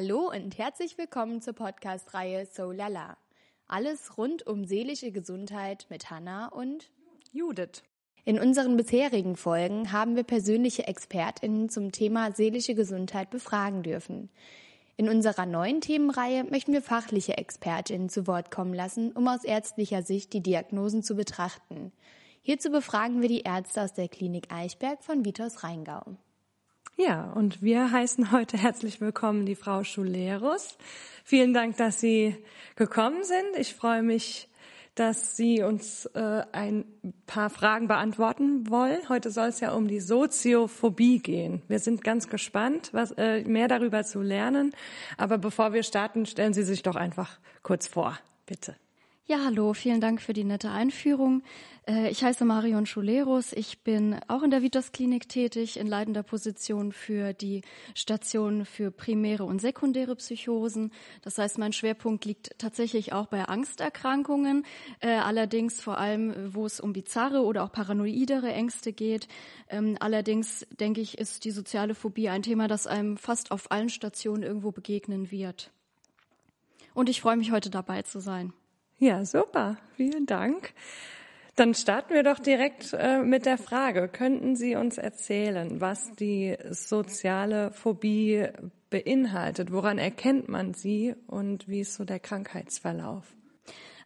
Hallo und herzlich willkommen zur Podcast-Reihe So Lala. Alles rund um seelische Gesundheit mit Hanna und Judith. In unseren bisherigen Folgen haben wir persönliche ExpertInnen zum Thema seelische Gesundheit befragen dürfen. In unserer neuen Themenreihe möchten wir fachliche ExpertInnen zu Wort kommen lassen, um aus ärztlicher Sicht die Diagnosen zu betrachten. Hierzu befragen wir die Ärzte aus der Klinik Eichberg von Vitos Rheingau. Ja, und wir heißen heute herzlich willkommen die Frau Schulerus. Vielen Dank, dass Sie gekommen sind. Ich freue mich, dass Sie uns äh, ein paar Fragen beantworten wollen. Heute soll es ja um die Soziophobie gehen. Wir sind ganz gespannt, was, äh, mehr darüber zu lernen. Aber bevor wir starten, stellen Sie sich doch einfach kurz vor, bitte. Ja, hallo, vielen Dank für die nette Einführung. Äh, ich heiße Marion Schulerus. Ich bin auch in der Vitas Klinik tätig, in leitender Position für die Station für primäre und sekundäre Psychosen. Das heißt, mein Schwerpunkt liegt tatsächlich auch bei Angsterkrankungen, äh, allerdings vor allem, wo es um bizarre oder auch paranoidere Ängste geht. Ähm, allerdings denke ich, ist die soziale Phobie ein Thema, das einem fast auf allen Stationen irgendwo begegnen wird. Und ich freue mich, heute dabei zu sein. Ja, super. Vielen Dank. Dann starten wir doch direkt äh, mit der Frage. Könnten Sie uns erzählen, was die soziale Phobie beinhaltet? Woran erkennt man sie und wie ist so der Krankheitsverlauf?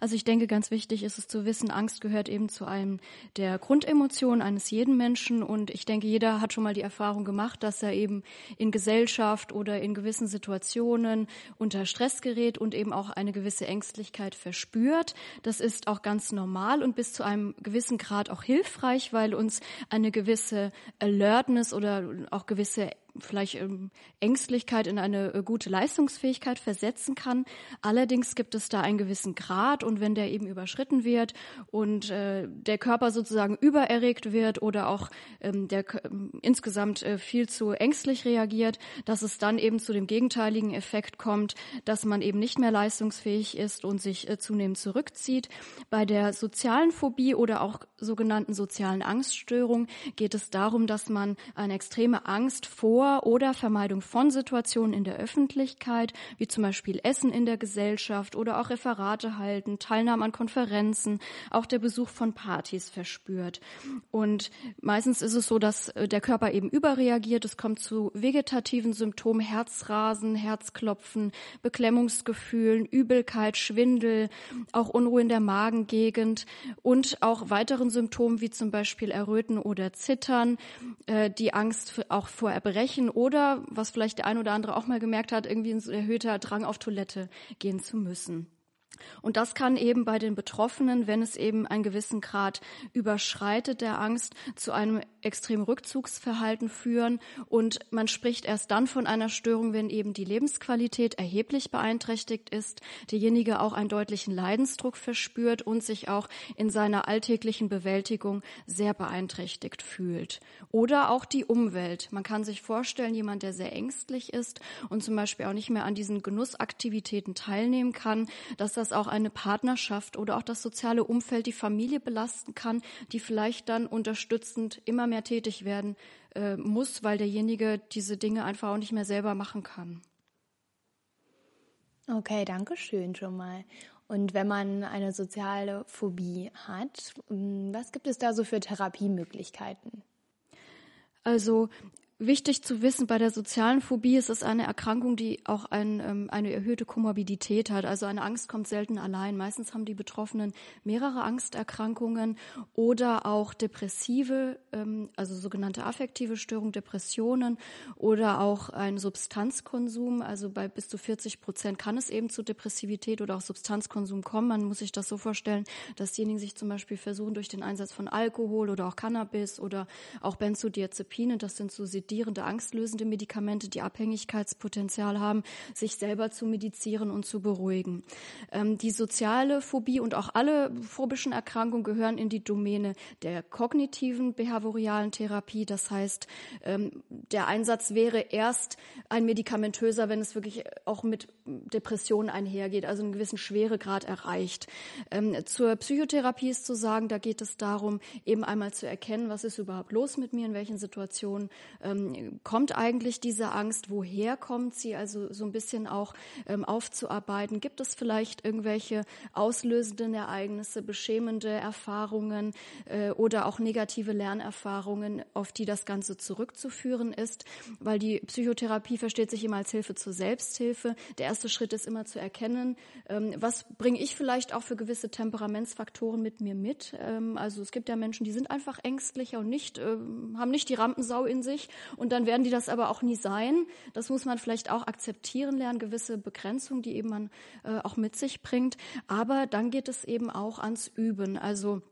Also ich denke, ganz wichtig ist es zu wissen, Angst gehört eben zu einem der Grundemotionen eines jeden Menschen. Und ich denke, jeder hat schon mal die Erfahrung gemacht, dass er eben in Gesellschaft oder in gewissen Situationen unter Stress gerät und eben auch eine gewisse Ängstlichkeit verspürt. Das ist auch ganz normal und bis zu einem gewissen Grad auch hilfreich, weil uns eine gewisse Alertness oder auch gewisse vielleicht ähm, Ängstlichkeit in eine äh, gute Leistungsfähigkeit versetzen kann. Allerdings gibt es da einen gewissen Grad und wenn der eben überschritten wird und äh, der Körper sozusagen übererregt wird oder auch ähm, der ähm, insgesamt äh, viel zu ängstlich reagiert, dass es dann eben zu dem gegenteiligen Effekt kommt, dass man eben nicht mehr leistungsfähig ist und sich äh, zunehmend zurückzieht. Bei der sozialen Phobie oder auch sogenannten sozialen Angststörung geht es darum, dass man eine extreme Angst vor vor oder Vermeidung von Situationen in der Öffentlichkeit, wie zum Beispiel Essen in der Gesellschaft oder auch Referate halten, Teilnahme an Konferenzen, auch der Besuch von Partys verspürt. Und meistens ist es so, dass äh, der Körper eben überreagiert. Es kommt zu vegetativen Symptomen, Herzrasen, Herzklopfen, Beklemmungsgefühlen, Übelkeit, Schwindel, auch Unruhe in der Magengegend und auch weiteren Symptomen wie zum Beispiel Erröten oder Zittern, äh, die Angst auch vor Erbrechen Erbrechen oder, was vielleicht der ein oder andere auch mal gemerkt hat, irgendwie ein erhöhter Drang auf Toilette gehen zu müssen. Und das kann eben bei den Betroffenen, wenn es eben einen gewissen Grad überschreitet der Angst, zu einem extremen Rückzugsverhalten führen. Und man spricht erst dann von einer Störung, wenn eben die Lebensqualität erheblich beeinträchtigt ist, derjenige auch einen deutlichen Leidensdruck verspürt und sich auch in seiner alltäglichen Bewältigung sehr beeinträchtigt fühlt. Oder auch die Umwelt. Man kann sich vorstellen, jemand, der sehr ängstlich ist und zum Beispiel auch nicht mehr an diesen Genussaktivitäten teilnehmen kann, dass das auch eine Partnerschaft oder auch das soziale Umfeld, die Familie belasten kann, die vielleicht dann unterstützend immer mehr tätig werden äh, muss, weil derjenige diese Dinge einfach auch nicht mehr selber machen kann. Okay, danke schön schon mal. Und wenn man eine soziale Phobie hat, hm, was gibt es da so für Therapiemöglichkeiten? Also Wichtig zu wissen, bei der sozialen Phobie ist es eine Erkrankung, die auch ein, ähm, eine erhöhte Komorbidität hat. Also eine Angst kommt selten allein. Meistens haben die Betroffenen mehrere Angsterkrankungen oder auch depressive, ähm, also sogenannte affektive Störungen, Depressionen oder auch ein Substanzkonsum. Also bei bis zu 40 Prozent kann es eben zu Depressivität oder auch Substanzkonsum kommen. Man muss sich das so vorstellen, dass diejenigen sich zum Beispiel versuchen durch den Einsatz von Alkohol oder auch Cannabis oder auch Benzodiazepine, das sind so sedierende, angstlösende Medikamente, die Abhängigkeitspotenzial haben, sich selber zu medizieren und zu beruhigen. Ähm, die soziale Phobie und auch alle phobischen Erkrankungen gehören in die Domäne der kognitiven behavioralen Therapie. Das heißt, ähm, der Einsatz wäre erst ein medikamentöser, wenn es wirklich auch mit Depression einhergeht, also einen gewissen Schweregrad erreicht. Ähm, zur Psychotherapie ist zu sagen, da geht es darum, eben einmal zu erkennen, was ist überhaupt los mit mir, in welchen Situationen ähm, kommt eigentlich diese Angst, woher kommt sie, also so ein bisschen auch ähm, aufzuarbeiten. Gibt es vielleicht irgendwelche auslösenden Ereignisse, beschämende Erfahrungen äh, oder auch negative Lernerfahrungen, auf die das Ganze zurückzuführen ist, weil die Psychotherapie versteht sich immer als Hilfe zur Selbsthilfe. Der erste Schritt ist immer zu erkennen, ähm, was bringe ich vielleicht auch für gewisse Temperamentsfaktoren mit mir mit. Ähm, also es gibt ja Menschen, die sind einfach ängstlicher und nicht, ähm, haben nicht die Rampensau in sich und dann werden die das aber auch nie sein. Das muss man vielleicht auch akzeptieren lernen, gewisse Begrenzungen, die eben man äh, auch mit sich bringt. Aber dann geht es eben auch ans Üben. Also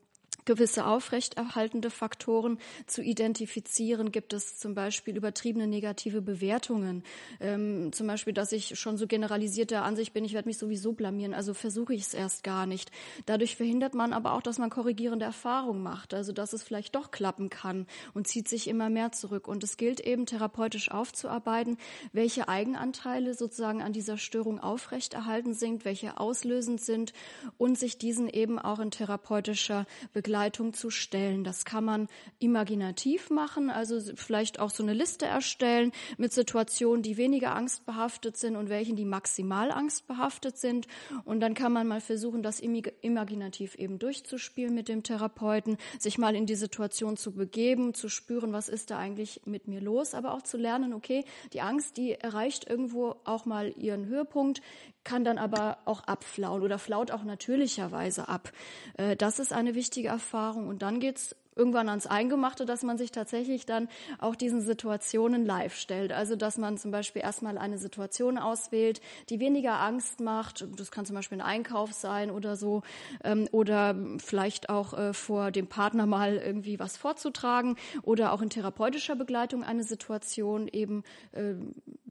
gewisse aufrechterhaltende Faktoren zu identifizieren. Gibt es zum Beispiel übertriebene negative Bewertungen? Ähm, zum Beispiel, dass ich schon so generalisierter Ansicht bin, ich werde mich sowieso blamieren, also versuche ich es erst gar nicht. Dadurch verhindert man aber auch, dass man korrigierende Erfahrungen macht, also dass es vielleicht doch klappen kann und zieht sich immer mehr zurück. Und es gilt eben therapeutisch aufzuarbeiten, welche Eigenanteile sozusagen an dieser Störung aufrechterhalten sind, welche auslösend sind und sich diesen eben auch in therapeutischer Begleitung Begleitung zu stellen. Das kann man imaginativ machen, also vielleicht auch so eine Liste erstellen mit Situationen, die weniger angstbehaftet sind und welchen, die maximal angstbehaftet sind. Und dann kann man mal versuchen, das imaginativ eben durchzuspielen mit dem Therapeuten, sich mal in die Situation zu begeben, zu spüren, was ist da eigentlich mit mir los, aber auch zu lernen, okay, die Angst, die erreicht irgendwo auch mal ihren Höhepunkt kann dann aber auch abflauen oder flaut auch natürlicherweise ab. Äh, das ist eine wichtige Erfahrung. Und dann geht's irgendwann ans Eingemachte, dass man sich tatsächlich dann auch diesen Situationen live stellt. Also dass man zum Beispiel erstmal eine Situation auswählt, die weniger Angst macht. Das kann zum Beispiel ein Einkauf sein oder so. Ähm, oder vielleicht auch äh, vor dem Partner mal irgendwie was vorzutragen oder auch in therapeutischer Begleitung eine Situation eben äh,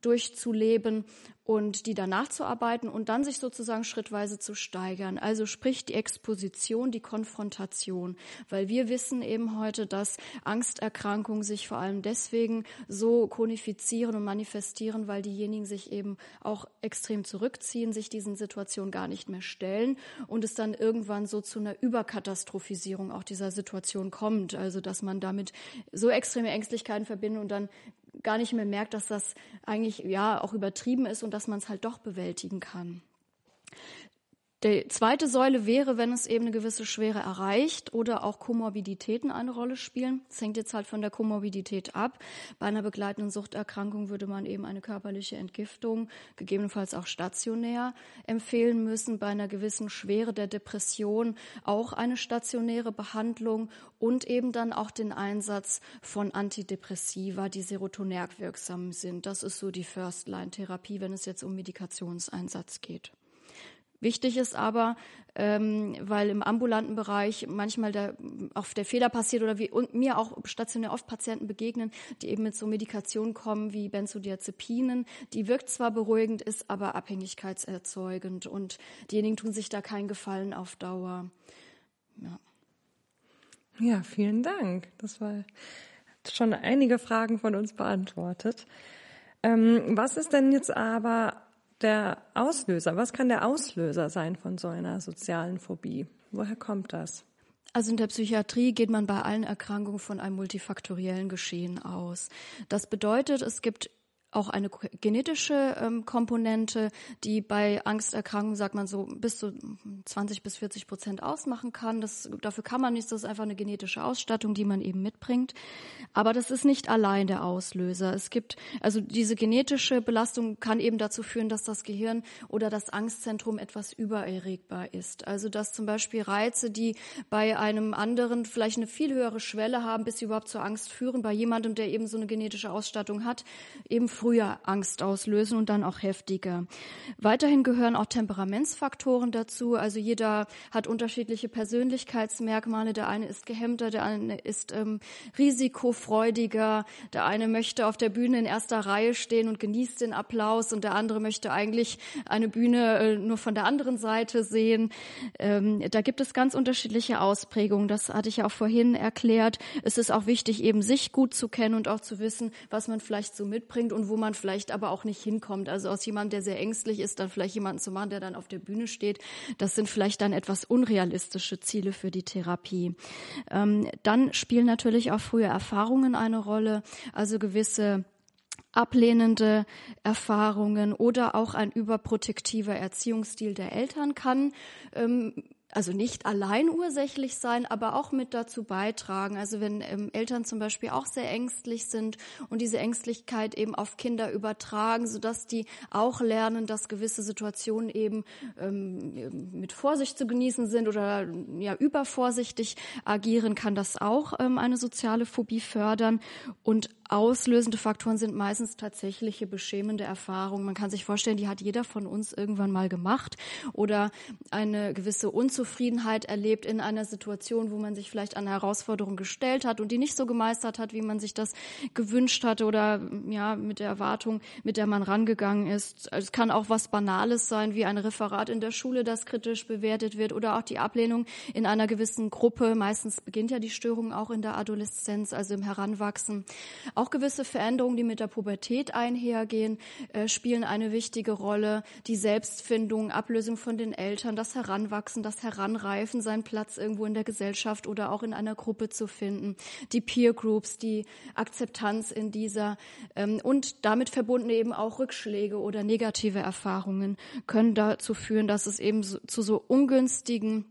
durchzuleben und die danach zu arbeiten und dann sich sozusagen schrittweise zu steigern. Also sprich die Exposition, die Konfrontation, weil wir wissen eben heute, dass Angsterkrankungen sich vor allem deswegen so konifizieren und manifestieren, weil diejenigen sich eben auch extrem zurückziehen, sich diesen Situationen gar nicht mehr stellen und es dann irgendwann so zu einer Überkatastrophisierung auch dieser Situation kommt. Also dass man damit so extreme Ängstlichkeiten verbindet und dann gar nicht mehr merkt, dass das eigentlich ja auch übertrieben ist und dass man es halt doch bewältigen kann. Die zweite Säule wäre, wenn es eben eine gewisse Schwere erreicht oder auch Komorbiditäten eine Rolle spielen. Das hängt jetzt halt von der Komorbidität ab. Bei einer begleitenden Suchterkrankung würde man eben eine körperliche Entgiftung, gegebenenfalls auch stationär, empfehlen müssen. Bei einer gewissen Schwere der Depression auch eine stationäre Behandlung und eben dann auch den Einsatz von Antidepressiva, die serotonerg wirksam sind. Das ist so die First-Line-Therapie, wenn es jetzt um Medikationseinsatz geht. Wichtig ist aber, ähm, weil im ambulanten Bereich manchmal der, auch der Fehler passiert oder wie und mir auch stationär oft Patienten begegnen, die eben mit so Medikationen kommen wie Benzodiazepinen. Die wirkt zwar beruhigend, ist aber abhängigkeitserzeugend und diejenigen tun sich da keinen Gefallen auf Dauer. Ja, ja vielen Dank. Das war schon einige Fragen von uns beantwortet. Ähm, was ist denn jetzt aber der Auslöser? Was kann der Auslöser sein von so einer sozialen Phobie? Woher kommt das? Also in der Psychiatrie geht man bei allen Erkrankungen von einem multifaktoriellen Geschehen aus. Das bedeutet, es gibt auch eine genetische ähm, Komponente, die bei Angsterkrankungen, sagt man so, bis zu 20 bis 40 Prozent ausmachen kann. Das, dafür kann man nichts, das ist einfach eine genetische Ausstattung, die man eben mitbringt. Aber das ist nicht allein der Auslöser. Es gibt, also diese genetische Belastung kann eben dazu führen, dass das Gehirn oder das Angstzentrum etwas übererregbar ist. Also dass zum Beispiel Reize, die bei einem anderen vielleicht eine viel höhere Schwelle haben, bis sie überhaupt zur Angst führen, bei jemandem, der eben so eine genetische Ausstattung hat, eben früher Angst auslösen und dann auch heftiger. Weiterhin gehören auch Temperamentsfaktoren dazu. Also jeder hat unterschiedliche Persönlichkeitsmerkmale. Der eine ist gehemmter, der eine ist ähm, risikofreudiger, der eine möchte auf der Bühne in erster Reihe stehen und genießt den Applaus und der andere möchte eigentlich eine Bühne äh, nur von der anderen Seite sehen. Ähm, da gibt es ganz unterschiedliche Ausprägungen. Das hatte ich ja auch vorhin erklärt. Es ist auch wichtig, eben sich gut zu kennen und auch zu wissen, was man vielleicht so mitbringt und wo man vielleicht aber auch nicht hinkommt. Also aus jemandem, der sehr ängstlich ist, dann vielleicht jemanden zu machen, der dann auf der Bühne steht. Das sind vielleicht dann etwas unrealistische Ziele für die Therapie. Ähm, dann spielen natürlich auch frühe Erfahrungen eine Rolle, also gewisse ablehnende Erfahrungen oder auch ein überprotektiver Erziehungsstil der Eltern kann ähm, also nicht allein ursächlich sein, aber auch mit dazu beitragen. Also wenn ähm, Eltern zum Beispiel auch sehr ängstlich sind und diese Ängstlichkeit eben auf Kinder übertragen, sodass die auch lernen, dass gewisse Situationen eben ähm, mit Vorsicht zu genießen sind oder ja übervorsichtig agieren, kann das auch ähm, eine soziale Phobie fördern. Und auslösende Faktoren sind meistens tatsächliche beschämende Erfahrungen. Man kann sich vorstellen, die hat jeder von uns irgendwann mal gemacht oder eine gewisse Unzufriedenheit erlebt in einer Situation, wo man sich vielleicht an eine Herausforderung gestellt hat und die nicht so gemeistert hat, wie man sich das gewünscht hatte oder ja mit der Erwartung, mit der man rangegangen ist. Also es kann auch was Banales sein, wie ein Referat in der Schule, das kritisch bewertet wird oder auch die Ablehnung in einer gewissen Gruppe. Meistens beginnt ja die Störung auch in der Adoleszenz, also im Heranwachsen. Auch gewisse Veränderungen, die mit der Pubertät einhergehen, äh, spielen eine wichtige Rolle. Die Selbstfindung, Ablösung von den Eltern, das Heranwachsen, das Heranreifen, seinen Platz irgendwo in der Gesellschaft oder auch in einer Gruppe zu finden. Die Peer Groups, die Akzeptanz in dieser ähm, und damit verbunden eben auch Rückschläge oder negative Erfahrungen können dazu führen, dass es eben so, zu so ungünstigen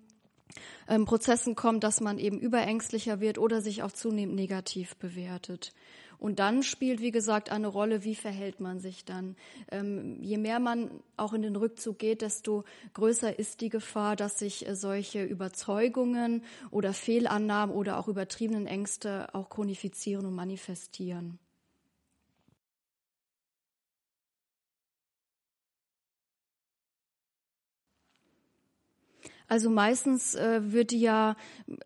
ähm, Prozessen kommt, dass man eben überängstlicher wird oder sich auch zunehmend negativ bewertet. Und dann spielt, wie gesagt, eine Rolle, wie verhält man sich dann. Ähm, je mehr man auch in den Rückzug geht, desto größer ist die Gefahr, dass sich äh, solche Überzeugungen oder Fehlannahmen oder auch übertriebenen Ängste auch chronifizieren und manifestieren. Also meistens äh, wird die ja,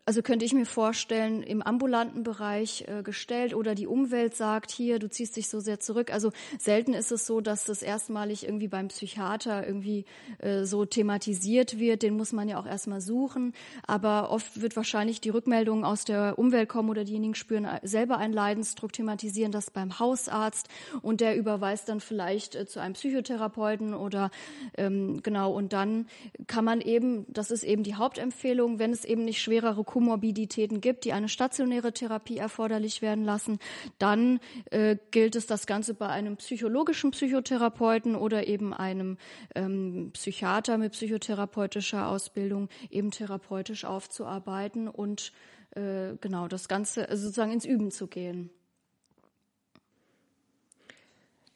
also könnte ich mir vorstellen, im ambulanten Bereich äh, gestellt oder die Umwelt sagt, hier, du ziehst dich so sehr zurück. Also selten ist es so, dass das erstmalig irgendwie beim Psychiater irgendwie äh, so thematisiert wird. Den muss man ja auch erstmal suchen. Aber oft wird wahrscheinlich die Rückmeldung aus der Umwelt kommen oder diejenigen spüren äh, selber einen Leidensdruck, thematisieren das beim Hausarzt und der überweist dann vielleicht äh, zu einem Psychotherapeuten oder ähm, genau und dann kann man eben, das ist eben die Hauptempfehlung, wenn es eben nicht schwerere Komorbiditäten gibt, die eine stationäre Therapie erforderlich werden lassen, dann äh, gilt es, das Ganze bei einem psychologischen Psychotherapeuten oder eben einem ähm, Psychiater mit psychotherapeutischer Ausbildung eben therapeutisch aufzuarbeiten und äh, genau das Ganze also sozusagen ins Üben zu gehen.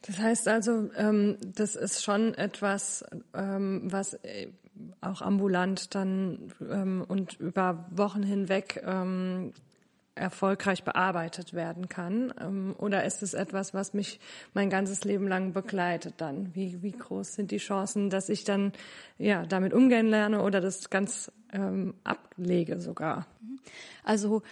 Das heißt also, ähm, das ist schon etwas, ähm, was äh, auch ambulant dann ähm, und über Wochen hinweg ähm, erfolgreich bearbeitet werden kann? Ähm, oder ist es etwas, was mich mein ganzes Leben lang begleitet dann? Wie, wie groß sind die Chancen, dass ich dann ja damit umgehen lerne oder das ganz ähm, ablege sogar? Also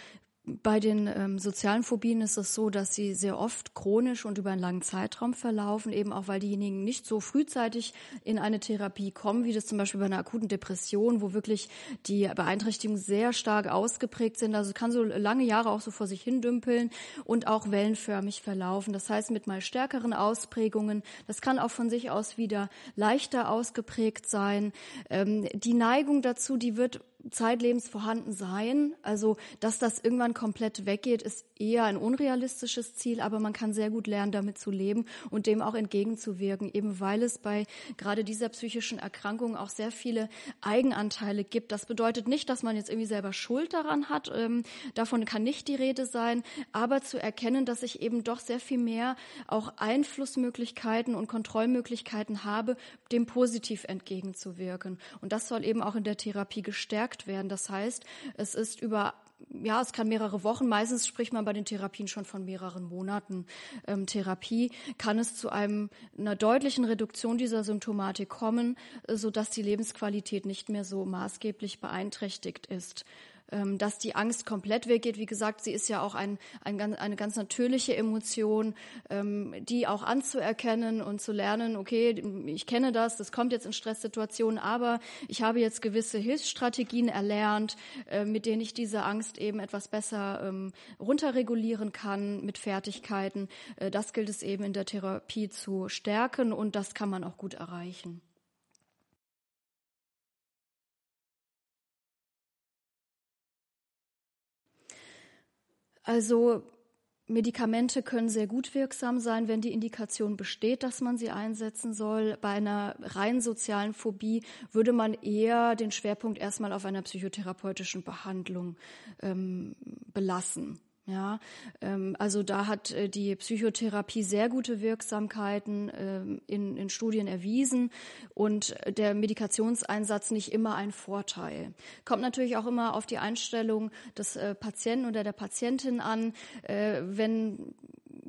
bei den ähm, sozialen Phobien ist es so, dass sie sehr oft chronisch und über einen langen Zeitraum verlaufen, eben auch weil diejenigen nicht so frühzeitig in eine Therapie kommen, wie das zum Beispiel bei einer akuten Depression, wo wirklich die Beeinträchtigungen sehr stark ausgeprägt sind. Also es kann so lange Jahre auch so vor sich hin dümpeln und auch wellenförmig verlaufen. Das heißt, mit mal stärkeren Ausprägungen. Das kann auch von sich aus wieder leichter ausgeprägt sein. Ähm, die Neigung dazu, die wird zeitlebens vorhanden sein. Also, dass das irgendwann komplett weggeht, ist eher ein unrealistisches Ziel, aber man kann sehr gut lernen, damit zu leben und dem auch entgegenzuwirken, eben weil es bei gerade dieser psychischen Erkrankung auch sehr viele Eigenanteile gibt. Das bedeutet nicht, dass man jetzt irgendwie selber Schuld daran hat. Ähm, davon kann nicht die Rede sein, aber zu erkennen, dass ich eben doch sehr viel mehr auch Einflussmöglichkeiten und Kontrollmöglichkeiten habe, dem positiv entgegenzuwirken. Und das soll eben auch in der Therapie gestärkt werden. Das heißt, es ist über ja, es kann mehrere Wochen, meistens spricht man bei den Therapien schon von mehreren Monaten ähm, Therapie, kann es zu einem, einer deutlichen Reduktion dieser Symptomatik kommen, äh, sodass die Lebensqualität nicht mehr so maßgeblich beeinträchtigt ist. Ähm, dass die Angst komplett weggeht. Wie gesagt, sie ist ja auch ein, ein, eine ganz natürliche Emotion, ähm, die auch anzuerkennen und zu lernen, okay, ich kenne das, das kommt jetzt in Stresssituationen, aber ich habe jetzt gewisse Hilfsstrategien erlernt, äh, mit denen ich diese Angst eben etwas besser ähm, runterregulieren kann mit Fertigkeiten. Äh, das gilt es eben in der Therapie zu stärken und das kann man auch gut erreichen. Also Medikamente können sehr gut wirksam sein, wenn die Indikation besteht, dass man sie einsetzen soll. Bei einer rein sozialen Phobie würde man eher den Schwerpunkt erstmal auf einer psychotherapeutischen Behandlung ähm, belassen. Ja, ähm, also da hat äh, die Psychotherapie sehr gute Wirksamkeiten ähm, in, in Studien erwiesen und der Medikationseinsatz nicht immer ein Vorteil. Kommt natürlich auch immer auf die Einstellung des äh, Patienten oder der Patientin an. Äh, wenn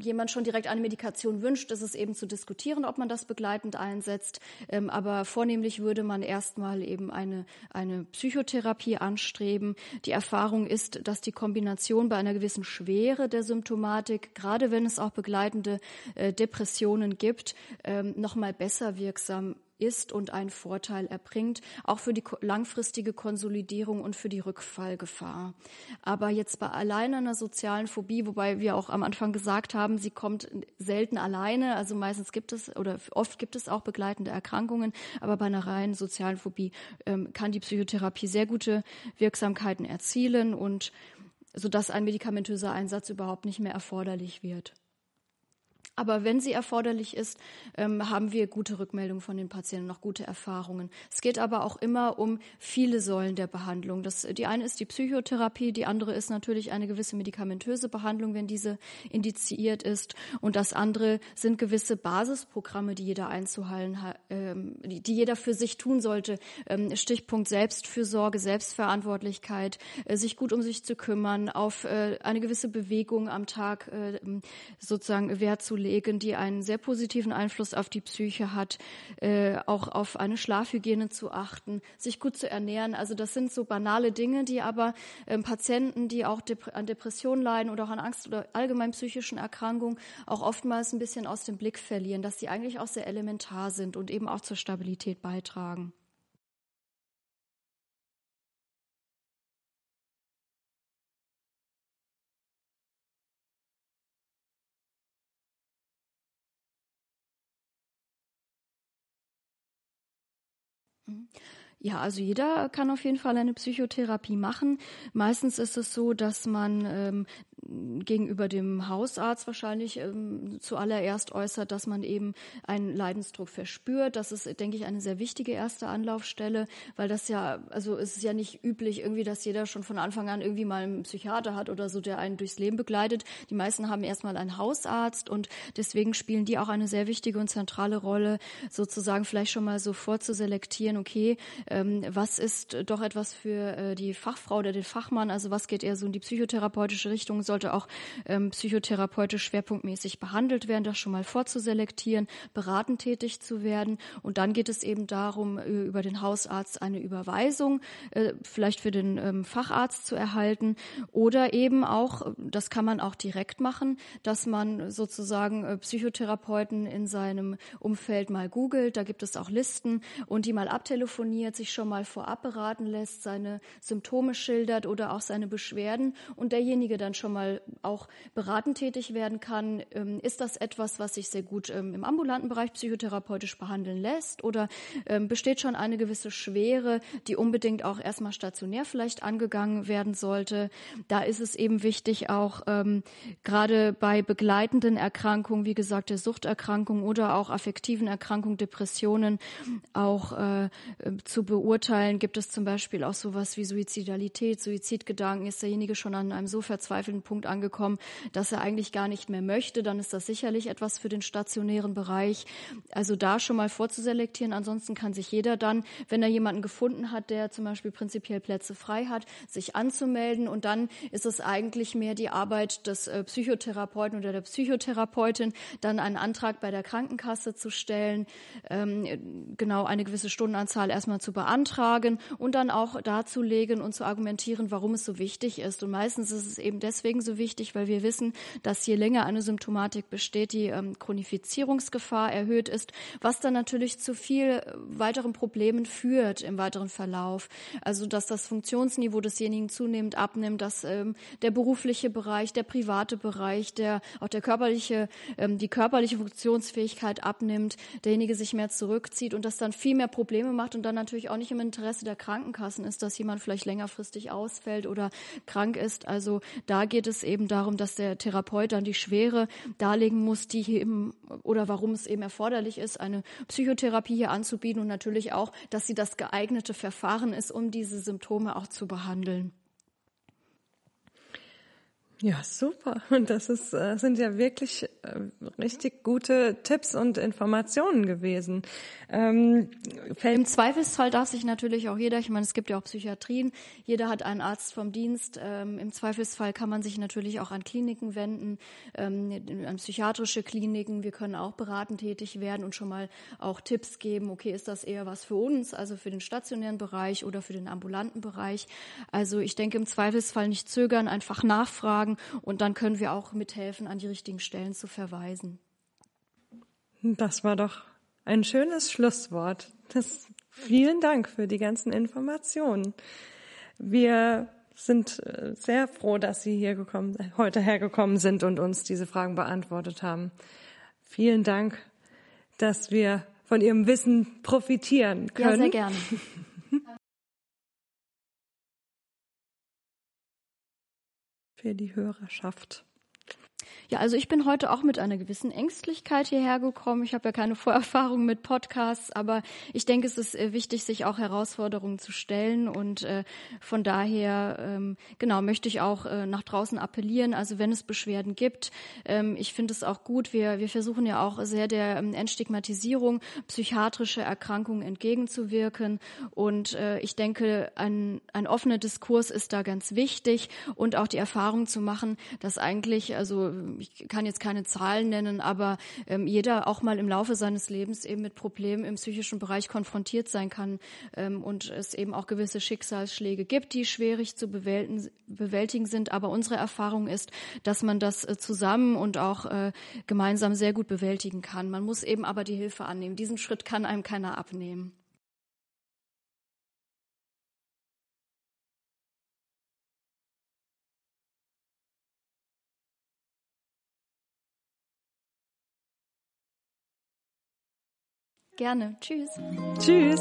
jemand schon direkt eine Medikation wünscht, ist es eben zu diskutieren, ob man das begleitend einsetzt. Ähm, aber vornehmlich würde man erstmal eben eine, eine Psychotherapie anstreben. Die Erfahrung ist, dass die Kombination bei einer gewissen Schwere der Symptomatik, gerade wenn es auch begleitende äh, Depressionen gibt, ähm, nochmal besser wirksam ist und einen Vorteil erbringt, auch für die langfristige Konsolidierung und für die Rückfallgefahr. Aber jetzt bei allein einer sozialen Phobie, wobei wir auch am Anfang gesagt haben, sie kommt selten alleine, also meistens gibt es oder oft gibt es auch begleitende Erkrankungen, aber bei einer reinen sozialen Phobie ähm, kann die Psychotherapie sehr gute Wirksamkeiten erzielen und sodass ein medikamentöser Einsatz überhaupt nicht mehr erforderlich wird. Aber wenn sie erforderlich ist, ähm, haben wir gute Rückmeldungen von den Patienten, noch gute Erfahrungen. Es geht aber auch immer um viele Säulen der Behandlung. Das, die eine ist die Psychotherapie, die andere ist natürlich eine gewisse medikamentöse Behandlung, wenn diese indiziert ist. Und das andere sind gewisse Basisprogramme, die jeder einzuhalten, ähm, die, die, jeder für sich tun sollte. Ähm, Stichpunkt Selbstfürsorge, Selbstverantwortlichkeit, äh, sich gut um sich zu kümmern, auf äh, eine gewisse Bewegung am Tag äh, sozusagen Wert zu legen legen, die einen sehr positiven Einfluss auf die Psyche hat, äh, auch auf eine Schlafhygiene zu achten, sich gut zu ernähren. Also das sind so banale Dinge, die aber ähm, Patienten, die auch Dep an Depressionen leiden oder auch an Angst oder allgemein psychischen Erkrankungen, auch oftmals ein bisschen aus dem Blick verlieren, dass die eigentlich auch sehr elementar sind und eben auch zur Stabilität beitragen. Ja, also jeder kann auf jeden Fall eine Psychotherapie machen. Meistens ist es so, dass man ähm, gegenüber dem Hausarzt wahrscheinlich ähm, zuallererst äußert, dass man eben einen Leidensdruck verspürt. Das ist, denke ich, eine sehr wichtige erste Anlaufstelle, weil das ja, also es ist ja nicht üblich irgendwie, dass jeder schon von Anfang an irgendwie mal einen Psychiater hat oder so, der einen durchs Leben begleitet. Die meisten haben erstmal einen Hausarzt und deswegen spielen die auch eine sehr wichtige und zentrale Rolle, sozusagen vielleicht schon mal so vorzuselektieren, okay, ähm, was ist doch etwas für äh, die Fachfrau oder den Fachmann, also was geht eher so in die psychotherapeutische Richtung, sollte auch ähm, psychotherapeutisch schwerpunktmäßig behandelt werden, das schon mal vorzuselektieren, beratend tätig zu werden. Und dann geht es eben darum, äh, über den Hausarzt eine Überweisung äh, vielleicht für den ähm, Facharzt zu erhalten oder eben auch, das kann man auch direkt machen, dass man sozusagen äh, Psychotherapeuten in seinem Umfeld mal googelt. Da gibt es auch Listen und die mal abtelefoniert, sich schon mal vorab beraten lässt, seine Symptome schildert oder auch seine Beschwerden und derjenige dann schon mal auch beratend tätig werden kann. Ähm, ist das etwas, was sich sehr gut ähm, im ambulanten Bereich psychotherapeutisch behandeln lässt oder ähm, besteht schon eine gewisse Schwere, die unbedingt auch erstmal stationär vielleicht angegangen werden sollte? Da ist es eben wichtig, auch gerade bei begleitenden Erkrankungen, wie gesagt, der Suchterkrankung oder auch affektiven Erkrankungen, Depressionen, auch äh, zu beurteilen. Gibt es zum Beispiel auch sowas wie Suizidalität, Suizidgedanken? Ist derjenige schon an einem so verzweifelten Punkt angekommen, dass er eigentlich gar nicht mehr möchte, dann ist das sicherlich etwas für den stationären Bereich. Also da schon mal vorzuselektieren. Ansonsten kann sich jeder dann, wenn er jemanden gefunden hat, der zum Beispiel prinzipiell Plätze frei hat, sich anzumelden. Und dann ist es eigentlich mehr die Arbeit des äh, Psychotherapeuten oder der Psychotherapeutin, dann einen Antrag bei der Krankenkasse zu stellen, ähm, genau eine gewisse Stundenanzahl erstmal zu beantragen und dann auch darzulegen und zu argumentieren, warum es so wichtig ist. Und meistens ist es eben deswegen so wichtig, weil wir wissen, dass je länger eine Symptomatik besteht, die ähm, Chronifizierungsgefahr erhöht ist, was dann natürlich zu viel weiteren Problemen führt im weiteren Verlauf. Also dass das Funktionsniveau desjenigen zunehmend abnimmt, dass ähm, der berufliche Bereich, der private Bereich, der auch der körperliche, ähm, die körperliche Funktionsfähigkeit abnimmt, derjenige sich mehr zurückzieht und das dann viel mehr Probleme macht und dann natürlich auch nicht im Interesse der Krankenkassen ist, dass jemand vielleicht längerfristig ausfällt oder krank ist. Also da geht es eben darum, dass der Therapeut dann die Schwere darlegen muss, die eben oder warum es eben erforderlich ist, eine Psychotherapie hier anzubieten und natürlich auch, dass sie das geeignete Verfahren ist, um diese Symptome auch zu behandeln. Ja, super. Und das ist, äh, sind ja wirklich äh, richtig gute Tipps und Informationen gewesen. Ähm, Im Zweifelsfall darf sich natürlich auch jeder, ich meine, es gibt ja auch Psychiatrien, jeder hat einen Arzt vom Dienst. Ähm, Im Zweifelsfall kann man sich natürlich auch an Kliniken wenden, ähm, an psychiatrische Kliniken. Wir können auch beratend tätig werden und schon mal auch Tipps geben. Okay, ist das eher was für uns, also für den stationären Bereich oder für den ambulanten Bereich? Also ich denke, im Zweifelsfall nicht zögern, einfach nachfragen sagen und dann können wir auch mithelfen, an die richtigen Stellen zu verweisen. Das war doch ein schönes Schlusswort. Das, vielen Dank für die ganzen Informationen. Wir sind äh, sehr froh, dass Sie hier gekommen, heute hergekommen sind und uns diese Fragen beantwortet haben. Vielen Dank, dass wir von Ihrem Wissen profitieren können. Ja, sehr gerne. für die Hörerschaft. Ja, also ich bin heute auch mit einer gewissen Ängstlichkeit hierher gekommen. Ich habe ja keine Vorerfahrung mit Podcasts, aber ich denke, es ist äh, wichtig, sich auch Herausforderungen zu stellen und äh, von daher ähm, genau möchte ich auch äh, nach draußen appellieren. Also wenn es Beschwerden gibt, ähm, ich finde es auch gut. Wir wir versuchen ja auch sehr der ähm, Entstigmatisierung psychiatrische Erkrankungen entgegenzuwirken und ich denke, ein ein offener Diskurs ist da ganz wichtig und auch die Erfahrung zu machen, dass eigentlich also ich kann jetzt keine Zahlen nennen, aber ähm, jeder auch mal im Laufe seines Lebens eben mit Problemen im psychischen Bereich konfrontiert sein kann ähm, und es eben auch gewisse Schicksalsschläge gibt, die schwierig zu bewältigen, sind. Aber unsere Erfahrung ist, dass man das äh, zusammen und auch äh, gemeinsam sehr gut bewältigen kann. Man muss eben aber die Hilfe annehmen. Diesen Schritt kann einem keiner abnehmen. Gerne. Tschüss. Tschüss.